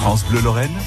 France Bleu Lorraine,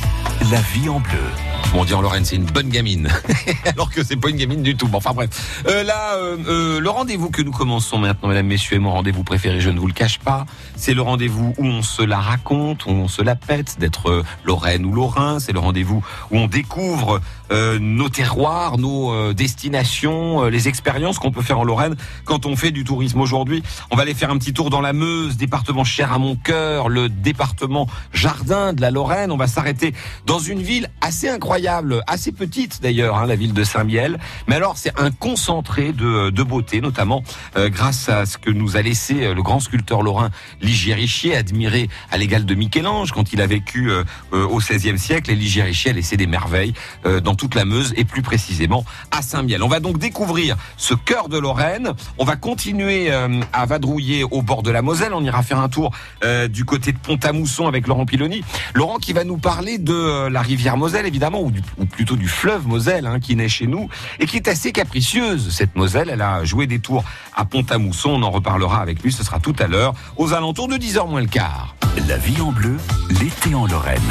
la vie en bleu. On dit en Lorraine, c'est une bonne gamine. Alors que c'est pas une gamine du tout. Bon, enfin bref. Euh, là, euh, euh, le rendez-vous que nous commençons maintenant, mesdames, messieurs, est mon rendez-vous préféré, je ne vous le cache pas. C'est le rendez-vous où on se la raconte, où on se la pète d'être euh, Lorraine ou Lorrain. C'est le rendez-vous où on découvre euh, nos terroirs, nos euh, destinations, les expériences qu'on peut faire en Lorraine quand on fait du tourisme aujourd'hui. On va aller faire un petit tour dans la Meuse, département cher à mon cœur, le département jardin de la Lorraine. On va s'arrêter dans une ville assez incroyable, assez petite d'ailleurs, hein, la ville de Saint-Miel. Mais alors c'est un concentré de, de beauté, notamment euh, grâce à ce que nous a laissé euh, le grand sculpteur lorrain Ligier Richier, admiré à l'égal de Michel-Ange quand il a vécu euh, euh, au XVIe siècle. Et Ligier a laissé des merveilles euh, dans toute la Meuse et plus précisément à Saint-Miel. On va donc découvrir ce cœur de Lorraine. On va continuer à vadrouiller au bord de la Moselle. On ira faire un tour du côté de Pont-à-Mousson avec Laurent Piloni. Laurent qui va nous parler de la rivière Moselle, évidemment, du- ou plutôt du fleuve Moselle, hein, qui naît chez nous et qui est assez capricieuse, cette Moselle. Elle a joué des tours à Pont-à-Mousson. On en reparlera avec lui. Ce sera tout à l'heure, aux alentours de 10h moins le quart. La vie en bleu, l'été en Lorraine.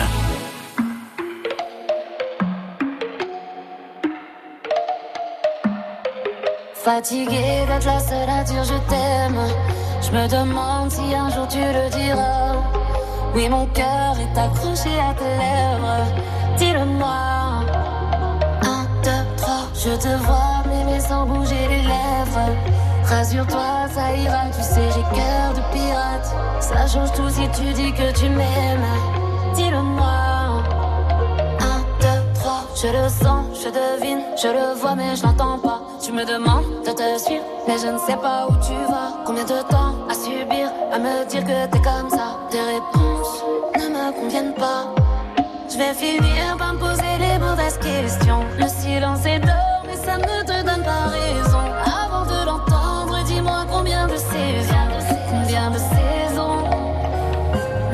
Fatiguée d'être la seule à dire je t'aime. Je me demande si un jour tu le diras. Oui, mon cœur est accroché à tes lèvres. Dis-le-moi. Un, deux, trois. Je te vois m'aimer sans bouger les lèvres. Rassure-toi, ça ira. Tu sais, j'ai cœur de pirate. Ça change tout si tu dis que tu m'aimes. Dis-le-moi. Un, deux, trois, je le sens, je devine, je le vois mais je l'entends pas. Tu me demandes de te suivre, mais je ne sais pas où tu vas. Combien de temps à subir, à me dire que t'es comme ça? Tes réponses ne me conviennent pas. Je vais finir par me poser les mauvaises questions. Le silence est d'or, mais ça ne te donne pas raison. Avant de l'entendre, dis-moi combien de saisons, combien de saisons.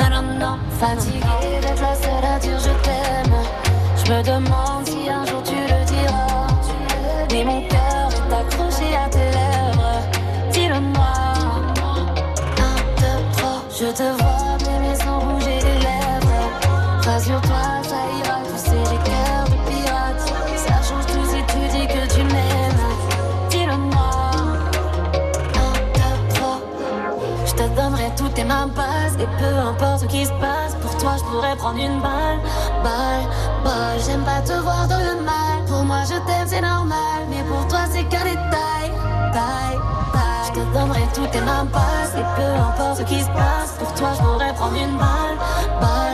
Non, non, fatiguée d'être la seule à dire je t'aime. Je me demande si un jour tu le diras. Mais mon cœur est accroché à tes lèvres. Dis-le-moi. Un, deux, trois, je te vois te donnerai toutes tes mains basses. Et peu importe ce qui se passe Pour toi je pourrais prendre une balle. Balle, balle J'aime pas te voir dans le mal. Pour moi je t'aime c'est normal. Mais pour toi c'est qu'un détail. Taille, taille. Je te donnerai toutes tes mains basses. Et peu importe ce qui se passe Pour toi je pourrais prendre une Balle, balle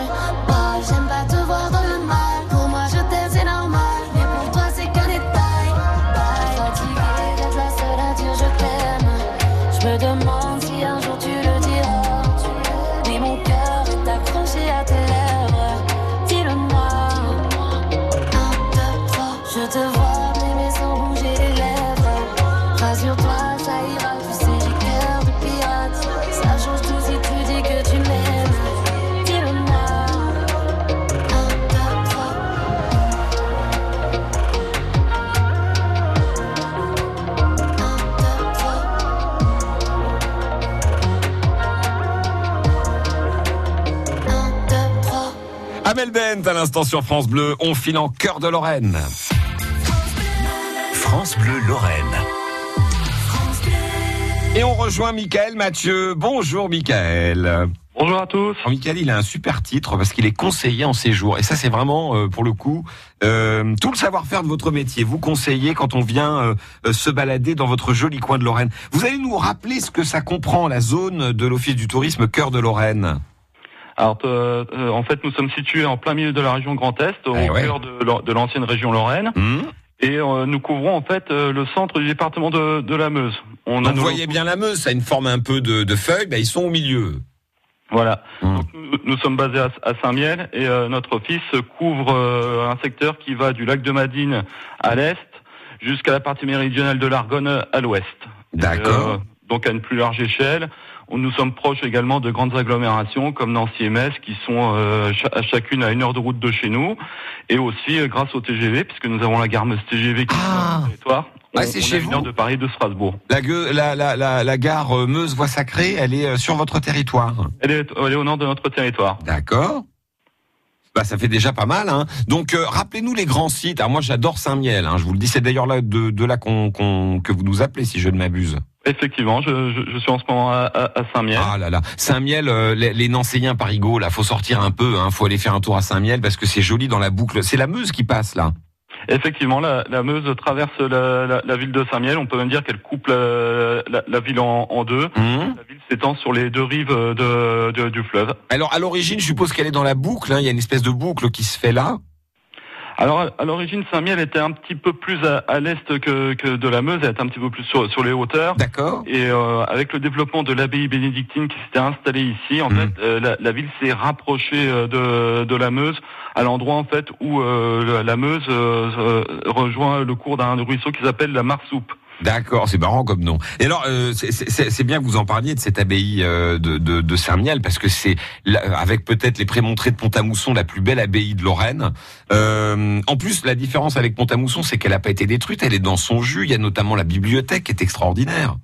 Amel Bent à l'instant sur France Bleu. On file en cœur de Lorraine. France Bleu Lorraine. Et on rejoint Michael Mathieu. Bonjour Michael. Bonjour à tous. Alors, Michael, il a un super titre parce qu'il est conseiller en séjour. Et ça, c'est vraiment, euh, pour le coup, euh, tout le savoir-faire de votre métier. Vous conseillez quand on vient euh, se balader dans votre joli coin de Lorraine. Vous allez nous rappeler ce que ça comprend, la zone de l'Office du tourisme Cœur de Lorraine? Alors, euh, euh, en fait, nous sommes situés en plein milieu de la région Grand Est, au Eh ouais. cœur de, l'an- de l'ancienne région Lorraine, Hum et euh, nous couvrons en fait euh, le centre du département de, de la Meuse. On Donc, nos vous voyez bien la Meuse, ça a une forme un peu de, de feuilles, ben, ils sont au milieu. Voilà. Donc, nous, nous sommes basés à, à Saint-Miel et euh, notre office couvre euh, un secteur qui va du lac de Madine à l'est jusqu'à la partie méridionale de l'Argonne à l'ouest. D'accord. Donc à une plus large échelle. Nous sommes proches également de grandes agglomérations comme Nancy et Metz qui sont euh, à chacune à une heure de route de chez nous et aussi euh, grâce au TGV puisque nous avons la gare Meuse TGV qui est Ah. sur le territoire. Ah, c'est chez est vous de Paris de Strasbourg. La, gueu- la, la, la, la gare euh, Meuse Voie Sacrée, elle est euh, sur votre territoire. Elle est, elle est au nord de notre territoire. D'accord. Bah, ça fait déjà pas mal. Hein. Donc, euh, rappelez-nous les grands sites. Alors, moi, j'adore Saint-Miel. Hein. Je vous le dis, c'est d'ailleurs là de, de là qu'on, qu'on- que vous nous appelez, si je ne m'abuse. Effectivement, je, je, je suis en ce moment à, à, Saint-Miel. Ah là là, Saint-Miel, euh, les, les Nancéiens parigots, là, faut sortir un peu. Hein. Faut aller faire un tour à Saint-Miel parce que c'est joli dans la boucle. C'est la Meuse qui passe là. Effectivement, la, la Meuse traverse la, la, la ville de Saint-Miel. On peut même dire qu'elle coupe la, la, ville en, en deux. Hum. La ville s'étend sur les deux rives de, de- du fleuve. Alors, à l'origine, je suppose qu'elle est dans la boucle. hein. Il y a une espèce de boucle qui se fait là. Alors, à l'origine, Saint-Miel était un petit peu plus à, à l'est que, que de la Meuse. Elle était un petit peu plus sur, sur les hauteurs. D'accord. Et euh, avec le développement de l'abbaye bénédictine qui s'était installée ici, en Mhm. fait, euh, la, la ville s'est rapprochée euh, de, de la Meuse, à l'endroit en fait où euh, la, la Meuse euh, euh, rejoint le cours d'un ruisseau qui s'appelle la Marsoupe. D'accord, c'est marrant comme nom. Et alors, euh, c'est- bien que vous en parliez de cette abbaye euh, de, de, de Saint-Miel, parce que c'est, avec peut-être les Prémontrés de Pont-à-Mousson, la plus belle abbaye de Lorraine. Euh, en plus, la différence avec Pont-à-Mousson, c'est qu'elle n'a pas été détruite, elle est dans son jus. Il y a notamment la bibliothèque qui est extraordinaire.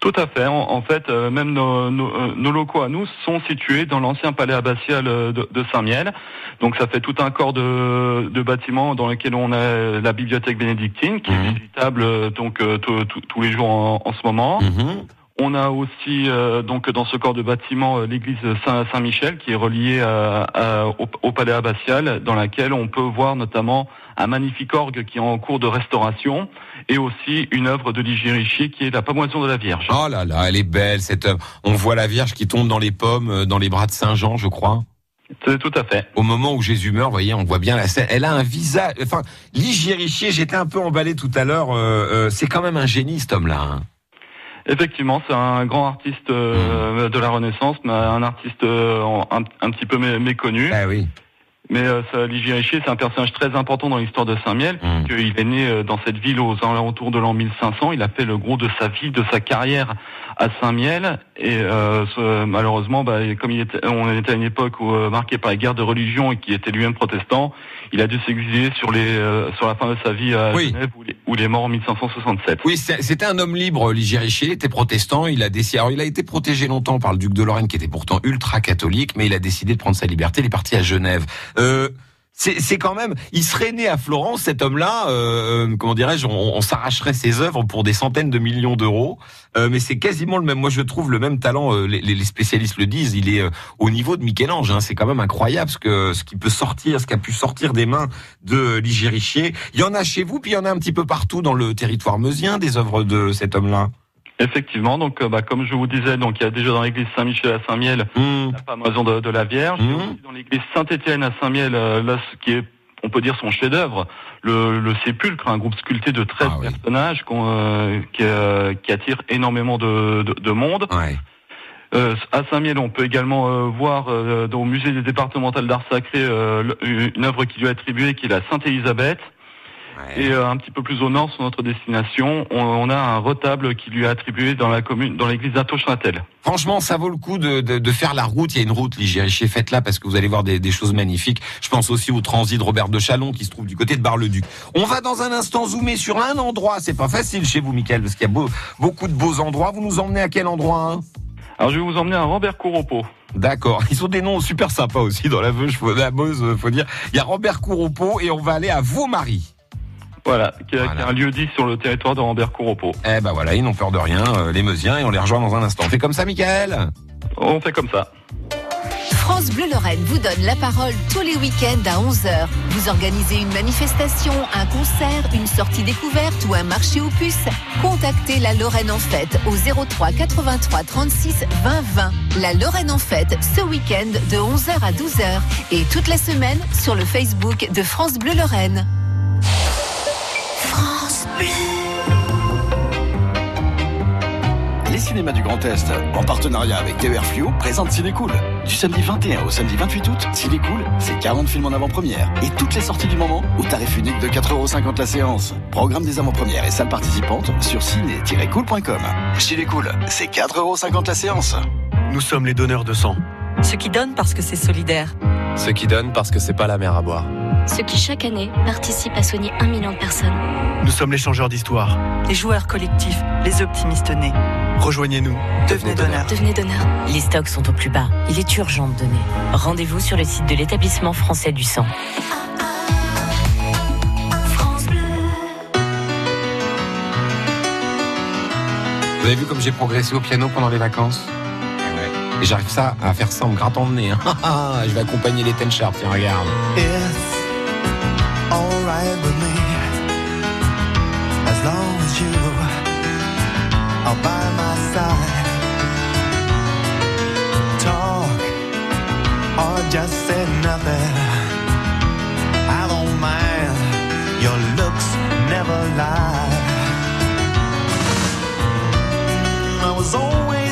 Tout à fait. En, en fait, euh, même nos, nos, euh, nos locaux à nous sont situés dans l'ancien palais abbatial euh, de, de Saint-Miel. Donc, ça fait tout un corps de, de bâtiments dans lequel on a la bibliothèque bénédictine, qui Mhm. est visitable euh, donc tous- les jours en, en ce moment. Mhm. On a aussi euh, donc dans ce corps de bâtiment l'église Saint- Saint-Michel qui est reliée à- à- au, au palais abbatial, dans laquelle on peut voir notamment un magnifique orgue qui est en cours de restauration et aussi une œuvre de Ligier Richier qui est la pamoison de la Vierge. Oh là là, elle est belle cette œuvre. On voit la Vierge qui tombe dans les pommes, euh, dans les bras de Saint Jean, je crois. C'est tout à fait. Au moment où Jésus meurt, vous voyez, on voit bien la scène. Elle a un visage. Enfin, Ligier Richier, j'étais un peu emballé tout à l'heure. euh, euh, c'est quand même un génie, cet homme-là. hein. Effectivement, c'est un grand artiste euh, de la Renaissance, mais un artiste un, un petit peu mé- méconnu. Ah oui. Mais euh, ça, Ligier Richier, c'est un personnage très important dans l'histoire de Saint-Miel. Mm. qu'il est né euh, dans cette ville aux alentours de l'an 1500. Il a fait le gros de sa vie, de sa carrière à Saint-Miel. Et euh, ce- malheureusement, bah, comme il était, on était à une époque où, euh, marquée par les guerres de religion et qui était lui-même protestant, il a dû s'exiler sur les euh, sur la fin de sa vie à Oui. Genève où il, est- où il est mort en 1567. Oui, c'était un homme libre, Ligier Richier. Il était protestant. Il a décidé. Alors, il a été protégé longtemps par le duc de Lorraine, qui était pourtant ultra catholique, mais il a décidé de prendre sa liberté. Il est parti à Genève. Euh, c'est quand même. Il serait né à Florence, cet homme-là. Euh, euh, comment dirais-je On, s'arracherait ses œuvres pour des centaines de millions d'euros. Euh, mais c'est quasiment le même. Moi, je trouve le même talent. euh, les, les spécialistes le disent. Il est euh, au niveau de Michel-Ange. Hein. C'est quand même incroyable ce que ce qui peut sortir, ce qui a pu sortir des mains de Ligier Richier. Il y en a chez vous, puis il y en a un petit peu partout dans le territoire meusien des œuvres de cet homme-là? Effectivement, donc euh, bah, comme je vous disais, donc il y a déjà dans l'église Saint-Michel à Saint-Miel Mmh. la pamoison de, de la Vierge. Et aussi dans l'église Saint-Étienne à Saint-Miel, euh, là, ce qui est, on peut dire, son chef-d'œuvre, le, le sépulcre, un groupe sculpté de 13 Ah oui. personnages euh, qui, euh, qui attire énormément de, de, de monde. Ouais. Euh, à Saint-Miel, on peut également euh, voir euh, dans- au musée des départementales d'art sacré euh, le- une œuvre qui lui est attribuée, qui est la Sainte-Élisabeth. Ouais. Et euh, un petit peu plus au nord, sur notre destination, on, on a un retable qui lui est attribué dans la commune, dans l'église d'Atoche-Natel. Franchement, ça vaut le coup de, de, de faire la route. Il y a une route Ligériché, faites-la parce que vous allez voir des, des choses magnifiques. Je pense aussi au transit de Robert de Chalon qui se trouve du côté de Bar-le-Duc. On va dans un instant zoomer sur un endroit. C'est pas facile chez vous, Michael, parce qu'il y a beau- beaucoup de beaux endroits. Vous nous emmenez à quel endroit hein? Alors je vais vous emmener à Robert Couropot. D'accord. Ils ont des noms super sympas aussi dans la Veuge, faut- la Meuse, faut dire. Il y a Robert Couropot et on va aller à Vaumary. Voilà, qui est, Voilà. qui est un lieu dit sur le territoire de Robert Couropot. Eh ben voilà, ils n'ont peur de rien, euh, les Meusiens, et on les rejoint dans un instant. On fait comme ça, Michael? On fait comme ça. France Bleu Lorraine vous donne la parole tous les week-ends à 11h. Vous organisez une manifestation, un concert, une sortie découverte ou un marché aux puces Contactez la Lorraine en fête au 03 83 36 20 20. La Lorraine en fête ce week-end de 11h à 12h et toute la semaine sur le Facebook de France Bleu Lorraine. Les cinémas du Grand Est, en partenariat avec TER Fluo, présentent Cinécool. Du samedi 21 au samedi 28 août, Cinécool, c'est 40 films en avant-première et toutes les sorties du moment au tarif unique de 4,50€ la séance. Programme des avant-premières et salles participantes sur ciné-cool.com. Cinécool, c'est 4,50€ la séance. Nous sommes les donneurs de sang. Ceux qui donnent parce que c'est solidaire. Ceux qui donnent parce que c'est pas la mer à boire. Ceux qui chaque année participent à soigner un million de personnes. Nous sommes les changeurs d'histoire. Les joueurs collectifs, les optimistes nés. Rejoignez-nous. Devenez donneur. Devenez donneur. Les stocks sont au plus bas. Il est urgent de donner. Rendez-vous sur le site de l'établissement français du sang. Vous avez vu comme j'ai progressé au piano pendant les vacances Et j'arrive ça à faire ça en me grattant le nez. hein. Je vais accompagner les Ten Sharp, tiens, regarde. It's alright with me as long as you are by my side. Talk or just say nothing. I don't mind. Your looks never lie. I was always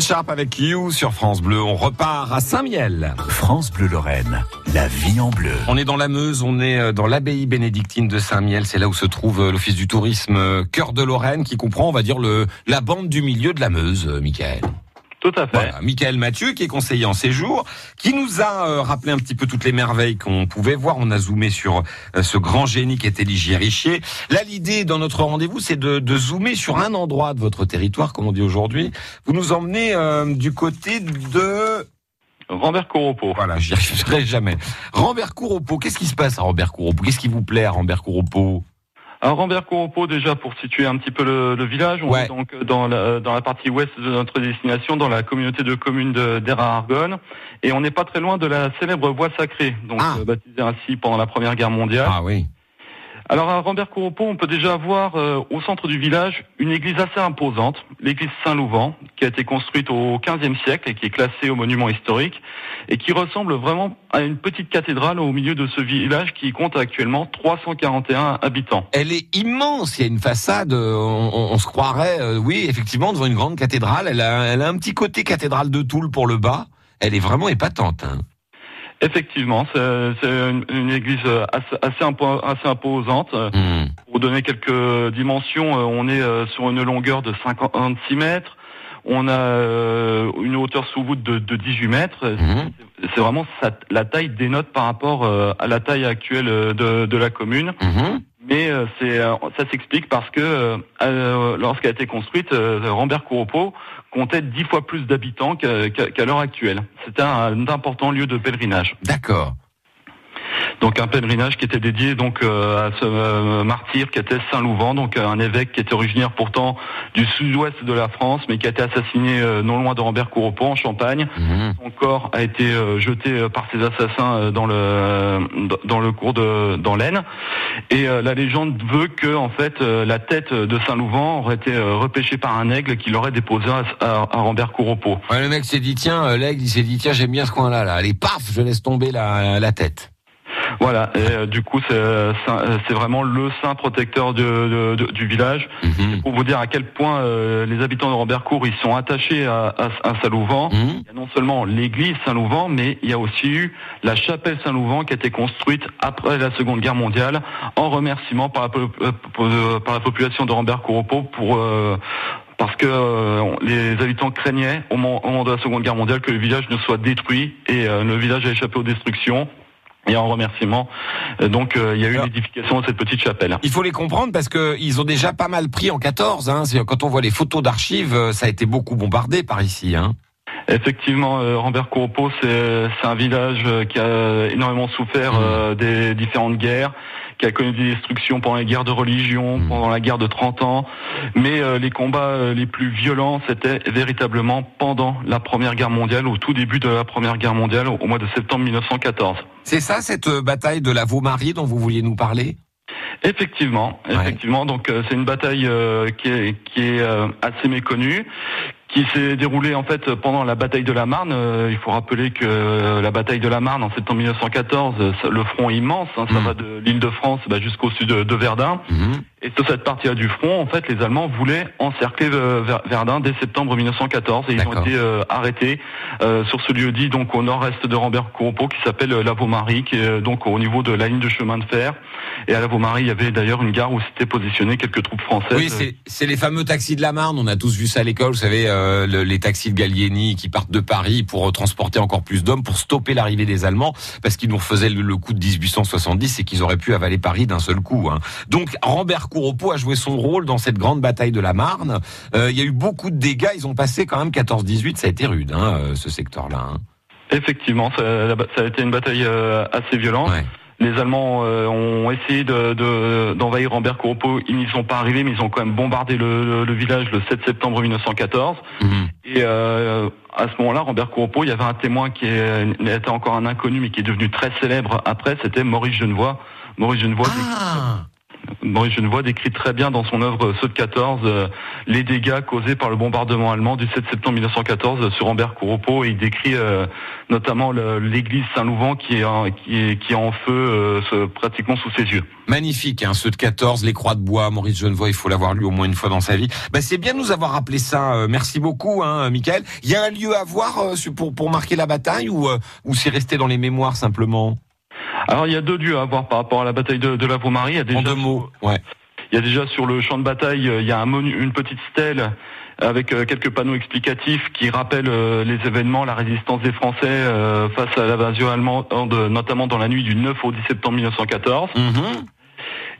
Sharp avec You sur France Bleu. On repart à Saint-Miel. France Bleu Lorraine, la vie en bleu. On est dans la Meuse, on est euh, dans l'abbaye bénédictine de Saint-Miel. C'est là où se trouve euh, l'office du tourisme euh, Cœur de Lorraine, qui comprend, on va dire, le, la bande du milieu de la Meuse, Michael. Tout à fait. Voilà, Michael Mathieu, qui est conseiller en séjour, qui nous a euh, rappelé un petit peu toutes les merveilles qu'on pouvait voir. On a zoomé sur euh, ce grand génie qui était Ligier Richier. Là, l'idée dans notre rendez-vous, c'est de, de zoomer sur un endroit de votre territoire, comme on dit aujourd'hui. Vous nous emmenez euh, du côté de... Rambert-Coropo. Voilà, j'y arriverai jamais. Rambert-Couropos, qu'est-ce qui se passe à Rambert-Couropos Qu'est-ce qui vous plaît à Rambert-Couropos Alors Rambert-Coropo, déjà pour situer un petit peu le, le village, on Ouais. est donc dans la, dans la partie ouest de notre destination, dans la communauté de communes de- d'Air à Argonne, et on n'est pas très loin de la célèbre voie sacrée, donc Ah. euh, baptisée ainsi pendant la Première Guerre mondiale. Ah oui. Alors à Rambert-Coropo, on peut déjà voir euh, au centre du village une église assez imposante, l'église Saint-Louvent, qui a été construite au XVe siècle et qui est classée au monument historique, et qui ressemble vraiment à une petite cathédrale au milieu de ce village qui compte actuellement 341 habitants. Elle est immense. Il y a une façade. euh, On, on- on se croirait, euh, oui, effectivement, devant une grande cathédrale. Elle a, elle a un petit côté cathédrale de Toul pour le bas. Elle est vraiment épatante. hein. Effectivement, c'est c'est une, une église assez, assez, impo- assez imposante. Hmm. Pour donner quelques dimensions, euh, on est euh, sur une longueur de 56 mètres. On a euh, une hauteur sous voûte de, de 18 mètres. Mhm. C'est- vraiment ça- la taille dénote par rapport à la taille actuelle de, de la commune. Mhm. Mais c'est ça s'explique parce que lorsqu'elle a été construite, euh, Rambert-Couropot comptait dix fois plus d'habitants qu'à l'heure actuelle. C'était un, important lieu de pèlerinage. D'accord. Donc un pèlerinage qui était dédié donc euh, à ce euh, martyr qui était Saint Louvent, donc euh, un évêque qui était originaire pourtant du sud-ouest de la France, mais qui a été assassiné euh, non loin de Rambert-Couropot en Champagne. Mhm. Son corps a été euh, jeté par ses assassins euh, dans le dans le cours de dans l'Aisne. Et euh, la légende veut que en fait euh, la tête de Saint Louvent aurait été euh, repêchée par un aigle qui l'aurait déposée à, à, à Rambert-Couropot. Ouais, le mec s'est dit tiens, l'aigle, il s'est dit tiens, j'aime bien ce coin-là. Là. Allez, paf, je laisse tomber la, la tête. Voilà, et euh, du coup c'est euh, euh, vraiment le saint protecteur de, de- de- du village. Mhm. Pour vous dire à quel point euh, les habitants de Rambercourt ils sont attachés à, à, à Saint-Louvent. Mhm. Il y a non seulement l'église Saint-Louvent, mais il y a aussi eu la chapelle Saint-Louvent qui a été construite après la Seconde Guerre mondiale en remerciement par la, euh, par la population de Rambert-Couropot pour euh, parce que euh, les habitants craignaient au moment, au moment de la Seconde Guerre mondiale que le village ne soit détruit et euh, le village a échappé aux destructions. Et en remerciement, euh, donc euh, il y a eu Alors- l'édification de cette petite chapelle. Il faut les comprendre parce que ils ont déjà pas mal pris en 14. Hein. Quand on voit les photos d'archives, euh, ça a été beaucoup bombardé par ici. Hein. Effectivement, euh, Rambert-Couropot, c'est c'est un village qui a énormément souffert Mmh. euh, des différentes guerres, qui a connu des destructions pendant les guerres de religion, Mmh. pendant la guerre de 30 ans. Mais euh, les combats euh, les plus violents, c'était véritablement pendant la Première Guerre mondiale, au tout début de la Première Guerre mondiale, au mois de septembre 1914. C'est ça cette euh, bataille de la Vaumarie dont vous vouliez nous parler? Effectivement, effectivement. Donc euh, c'est une bataille euh, qui est, qui est euh, assez méconnue, qui s'est déroulée en fait pendant la bataille de la Marne. Euh, il faut rappeler que euh, la bataille de la Marne en septembre 1914, euh, ça- le front est immense, hein, ça Mm. va de l'île de France bah, jusqu'au sud de, de Verdun. Mhm. Et sur cette partie-là du front, en fait, les Allemands voulaient encercler euh, Ver- Verdun dès septembre 1914 et ils ont été euh, arrêtés euh, sur ce lieu dit donc au nord-est de Rambert-Couropot qui s'appelle la Vaumarie, qui est donc au niveau de la ligne de chemin de fer. Et à la Vaumarie, il y avait d'ailleurs une gare où s'étaient positionnées quelques troupes françaises. Oui, c'est- les fameux taxis de la Marne. On a tous vu ça à l'école. Vous savez, euh, le- les taxis de Gallieni qui partent de Paris pour transporter encore plus d'hommes, pour stopper l'arrivée des Allemands, parce qu'ils nous refaisaient le, le coup de 1870 et qu'ils auraient pu avaler Paris d'un seul coup. hein. Donc, Rambert Couropot a joué son rôle dans cette grande bataille de la Marne. Euh, Il y a eu beaucoup de dégâts. Ils ont passé quand même 14-18. Ça a été rude, hein, euh, ce secteur-là. hein. Effectivement, ça, ça a été une bataille euh, assez violente. Ouais. Les Allemands euh, ont essayé de- de- d'envahir Rambert-Couropot. Ils n'y sont pas arrivés, mais ils ont quand même bombardé le, le- le village le 7 septembre 1914. Mhm. Et euh, à ce moment-là, Rambert-Couropot, il y avait un témoin qui était encore un inconnu, mais qui est devenu très célèbre après. C'était Maurice Genevoix. Maurice Genevoix, Ah Maurice Genevoix décrit très bien dans son œuvre de 14 euh, les dégâts causés par le bombardement allemand du 7 septembre 1914 sur Rambert-Couropot et il décrit euh, notamment l'église Saint-Louvent qui est, en, qui qui est en feu euh, pratiquement sous ses yeux. Magnifique, hein, de 14, les croix de bois, Maurice Genevoix, il faut l'avoir lu au moins une fois dans sa vie. Bah, c'est bien de nous avoir rappelé ça. euh, merci beaucoup, hein, Michael. Il y a un lieu à voir euh, pour, pour marquer la bataille ou, euh, ou c'est resté dans les mémoires simplement? Alors il y a deux lieux à voir par rapport à la bataille de, de la Vaumarie. Il y a déjà En deux mots, ouais. Il y a déjà sur le champ de bataille, euh, il y a un monu- une petite stèle avec euh, quelques panneaux explicatifs qui rappellent euh, les événements, la résistance des Français face à l'invasion allemande, notamment dans la nuit du 9 au 10 septembre 1914. Mhm.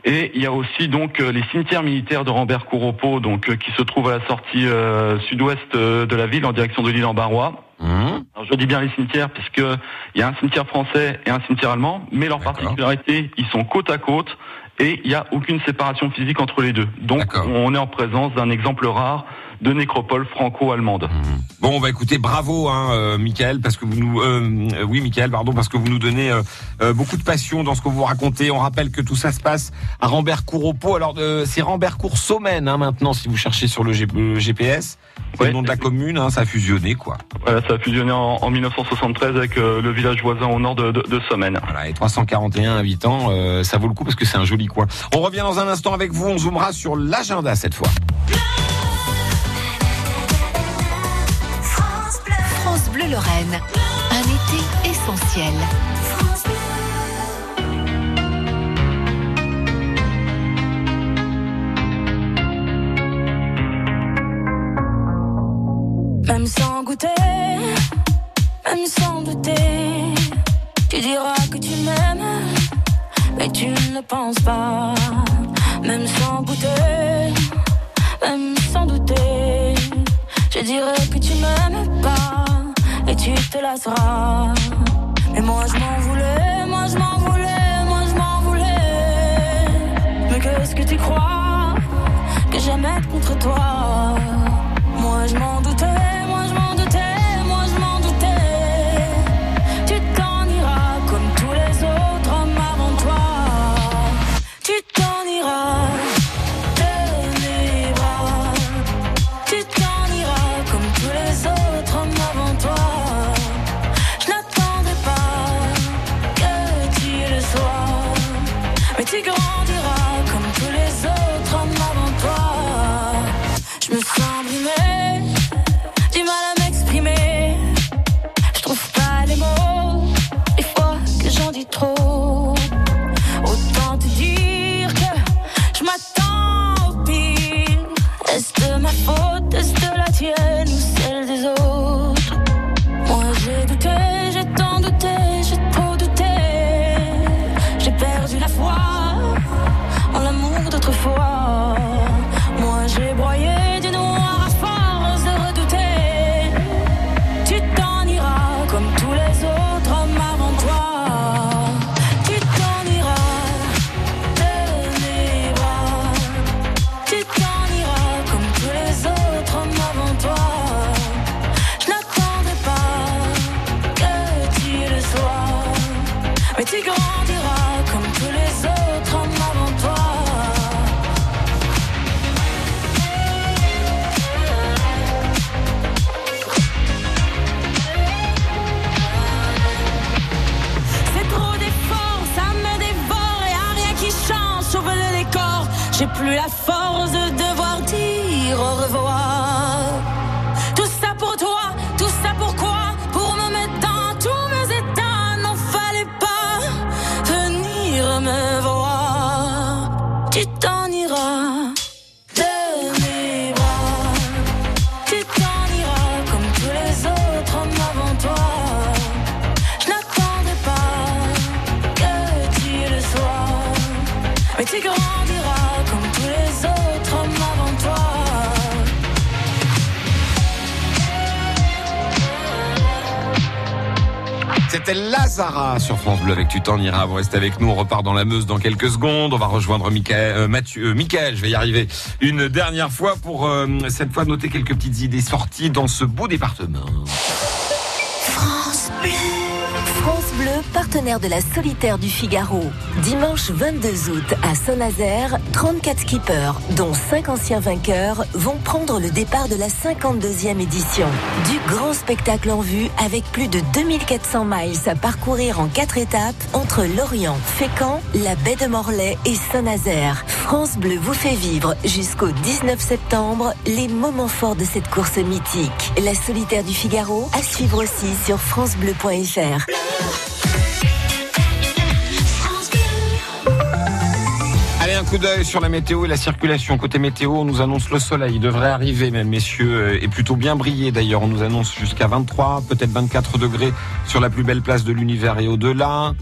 Et il y a aussi donc euh, les cimetières militaires de Rambert-Couropot, donc euh, qui se trouvent à la sortie euh, sud-ouest de la ville en direction de l'île en Barrois. Mhm. Alors, je dis bien les cimetières puisque il y a un cimetière français et un cimetière allemand, mais leur particularité, ils sont côte à côte et il n'y a aucune séparation physique entre les deux. Donc on est en présence d'un exemple rare de nécropole franco-allemande. Bon, on va écouter bravo, hein, euh, Michael, parce que vous nous, euh, euh, oui, Michael, pardon, parce que vous nous donnez euh, euh, beaucoup de passion dans ce que vous racontez. On rappelle que tout ça se passe à Rambercourt au Pau. Alors, euh, c'est Rambercourt Sommène, hein, maintenant, si vous cherchez sur le, G- le GPS. C'est le nom de la commune, hein, ça a fusionné, quoi. Voilà, ça a fusionné en, en 1973 avec euh, le village voisin au nord de, de, de. Voilà, et 341 habitants, euh, ça vaut le coup parce que c'est un joli coin. On revient dans un instant avec vous. On zoomera sur l'agenda cette fois. Lorraine. Un été essentiel. Même sans goûter, même sans douter, tu diras que tu m'aimes, mais tu ne penses pas. Même sans goûter, même sans douter, je dirais que tu m'aimes pas, et tu te lasseras. Mais moi je m'en voulais, moi je m'en voulais, moi je m'en voulais. Mais qu'est-ce que tu crois que j'aimais contre toi? Moi je m'en doutais, C'était Lazara sur France Bleu avec Tu t'en iras. Vous restez avec nous. On repart dans la Meuse dans quelques secondes. On va rejoindre Michael, euh, Mathieu, euh, je vais y arriver une dernière fois pour euh, cette fois noter quelques petites idées sorties dans ce beau département. France Bleu. Partenaire de la Solitaire du Figaro. Dimanche 22 août à Saint-Nazaire, 34 skippers, dont 5 anciens vainqueurs, vont prendre le départ de la 52e édition. Du grand spectacle en vue avec plus de 2400 miles à parcourir en 4 étapes entre Lorient, Fécamp, la baie de Morlaix et Saint-Nazaire. France Bleu vous fait vivre jusqu'au 19 septembre les moments forts de cette course mythique. La Solitaire du Figaro à suivre aussi sur francebleu.fr. coup d'œil sur la météo et la circulation. Côté météo, on nous annonce le soleil. Il devrait arriver, même messieurs, euh, et plutôt bien briller d'ailleurs. On nous annonce jusqu'à 23, peut-être 24 degrés sur la plus belle place de l'univers et au-delà.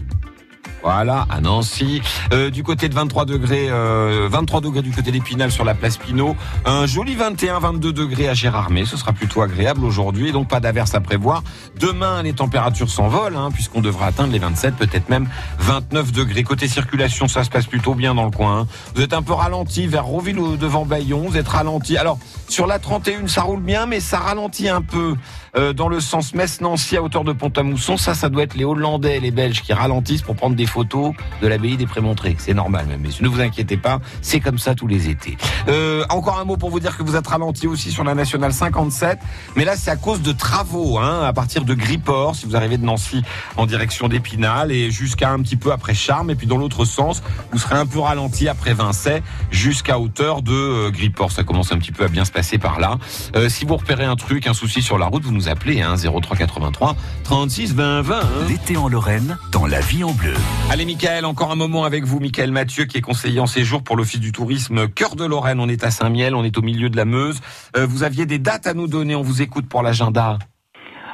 Voilà, à Nancy. Euh, du côté de 23 degrés, euh, 23 degrés du côté d'Épinal sur la place Pinot. Un joli 21-22 degrés à Gérardmer. Ce sera plutôt agréable aujourd'hui, donc pas d'averse à prévoir. Demain, les températures s'envolent, hein, puisqu'on devra atteindre les 27, peut-être même 29 degrés. Côté circulation, ça se passe plutôt bien dans le coin. hein. Vous êtes un peu ralenti vers Roville devant Bayon. Vous êtes ralenti. Alors, sur la 31, ça roule bien, mais ça ralentit un peu euh, dans le sens Metz-Nancy à hauteur de Pont-à-Mousson. Ça, ça doit être les Hollandais et les Belges qui ralentissent pour prendre des photos de l'abbaye des Prémontrés. C'est normal, même. Mais ne vous inquiétez pas, c'est comme ça tous les étés. Euh, encore un mot pour vous dire que vous êtes ralenti aussi sur la nationale 57, mais là c'est à cause de travaux, hein, à partir de Griport, si vous arrivez de Nancy en direction d'Épinal et jusqu'à un petit peu après Charmes, et puis dans l'autre sens, vous serez un peu ralenti après Vincey jusqu'à hauteur de euh. Ça commence un petit peu à bien se passer par là. Euh, si vous repérez un truc, un souci sur la route, vous nous appelez hein, 0383 36 20 20. hein. L'été en Lorraine, dans la vie en bleu. Allez, Michael, encore un moment avec vous. Michael Mathieu, qui est conseiller en séjour pour l'Office du tourisme Cœur de Lorraine. On est à Saint-Miel, on est au milieu de la Meuse. Euh, vous aviez des dates à nous donner, on vous écoute pour l'agenda.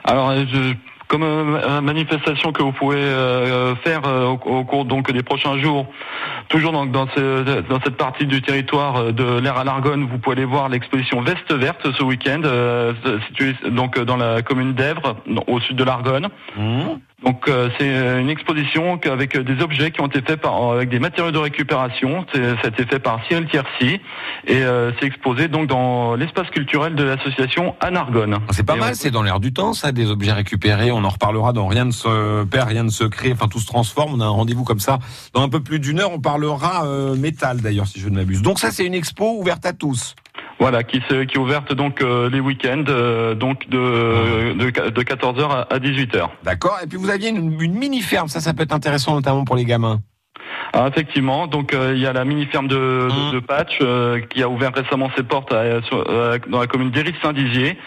Alors, euh, je, comme euh, manifestation que vous pouvez euh, faire euh, au, au cours donc des prochains jours, toujours donc dans, ce- dans cette partie du territoire de l'air à l'Argonne, vous pouvez aller voir l'exposition Veste Verte ce week-end, euh, située donc dans la commune d'Èvres, au sud de l'Argonne. Donc euh, c'est une exposition avec des objets qui ont été faits par, avec des matériaux de récupération. C'est- Ça a été fait par Cyril Tiercy et euh, c'est exposé donc dans l'espace culturel de l'association Anargonne. C'est pas Et mal, on- c'est dans l'air du temps, ça, des objets récupérés. On en reparlera dans Rien ne se perd, rien ne se crée. Enfin, tout se transforme. On a un rendez-vous comme ça. Dans un peu plus d'une heure, on parlera euh, métal, d'ailleurs, si je ne m'abuse. Donc ça, c'est une expo ouverte à tous. Voilà, qui, se- qui est ouverte donc euh, les week-ends, euh, donc de, de, de 14h à, à 18h. D'accord. Et puis vous aviez une, une mini-ferme. Ça, ça peut être intéressant, notamment pour les gamins. Ah, effectivement, donc euh, il y a la mini-ferme de, de, de Patch euh, qui a ouvert récemment ses portes à- euh, dans la commune d'Héry-Saint-Dizier.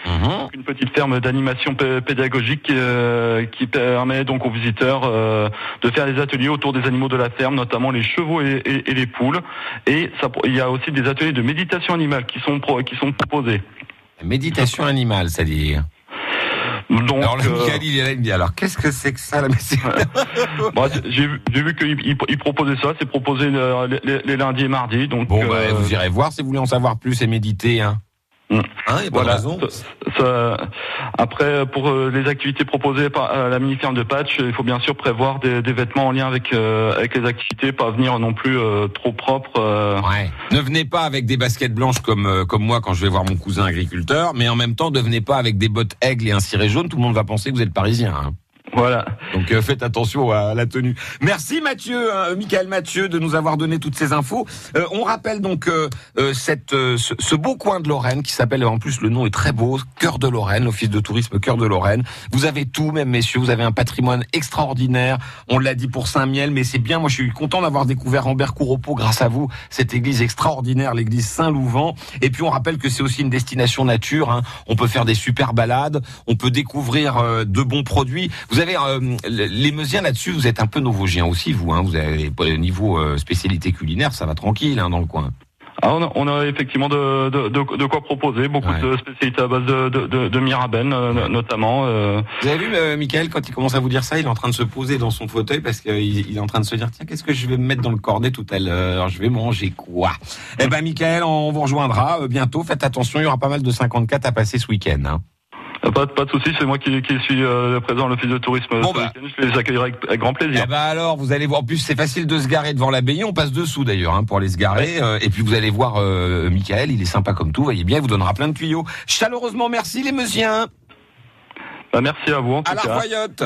Une petite ferme d'animation pé- pédagogique euh, qui permet donc aux visiteurs euh, de faire des ateliers autour des animaux de la ferme, notamment les chevaux et, et- et les poules. Et ça, il y a aussi des ateliers de méditation animale qui sont, pro- qui sont proposés. Méditation animale, c'est-à-dire? Donc, alors là, euh, Michael, il est là, il me dit, alors qu'est-ce que c'est que ça, la Bon, j'ai vu, j'ai vu qu'il il- il proposait ça, c'est proposé euh, les, les- les lundis et mardis. Donc, Bon, bah, euh, vous irez voir si vous voulez en savoir plus et méditer. Hein. Mm. Hein, Voilà. raison. Ça- ça- après, pour euh, les activités proposées par euh, la mini-ferme de Patch, il faut bien sûr prévoir des, des vêtements en lien avec, euh, avec les activités, pas venir non plus euh, trop propre. euh. Ouais. Ne venez pas avec des baskets blanches comme euh, comme moi quand je vais voir mon cousin agriculteur, mais en même temps ne venez pas avec des bottes aigles et un ciré jaune. Tout le monde va penser que vous êtes parisien. hein. Voilà. Donc euh, faites attention à la tenue. Merci Mathieu, hein, euh, Michael Mathieu, de nous avoir donné toutes ces infos. Euh, on rappelle donc euh, euh, cette, euh, ce, ce beau coin de Lorraine qui s'appelle, en plus le nom est très beau, Cœur de Lorraine, l'office de tourisme Cœur de Lorraine. Vous avez tout, même messieurs, vous avez un patrimoine extraordinaire. On l'a dit pour Saint-Miel, mais c'est bien. Moi, je suis content d'avoir découvert Ambercourt au Pot grâce à vous, cette église extraordinaire, l'église Saint-Louvent. Et puis on rappelle que c'est aussi une destination nature. hein. On peut faire des super balades, on peut découvrir de bons produits. Avez euh, les Meusiens là-dessus, vous êtes un peu nouveau-gien aussi, vous. Hein. Vous avez au niveau euh, spécialité culinaire, ça va tranquille hein, dans le coin. Ah, on, a, on a effectivement de, de, de, de quoi proposer, beaucoup de spécialités à base de, de, euh, notamment. euh. Vous avez vu, euh, Michael, quand il commence à vous dire ça, il est en train de se poser dans son fauteuil parce qu'il il est en train de se dire tiens, qu'est-ce que je vais me mettre dans le cornet tout à l'heure? Je vais manger quoi? Eh ben, Michael, on vous rejoindra euh, bientôt. Faites attention, il y aura pas mal de 54 à passer ce week-end. Hein. Pas, pas de souci, c'est moi qui, qui suis euh, présent à l'office de tourisme. week-end. Je les accueillerai avec, avec grand plaisir. Eh ben alors, vous allez voir. En plus, c'est facile de se garer devant l'abbaye. On passe dessous d'ailleurs hein, pour aller se garer. Euh, et puis vous allez voir euh, Michael, il est sympa comme tout. Voyez bien, il vous donnera plein de tuyaux. Chaleureusement, merci les Meusiens. Bah, merci à vous en tout À la. Royotte.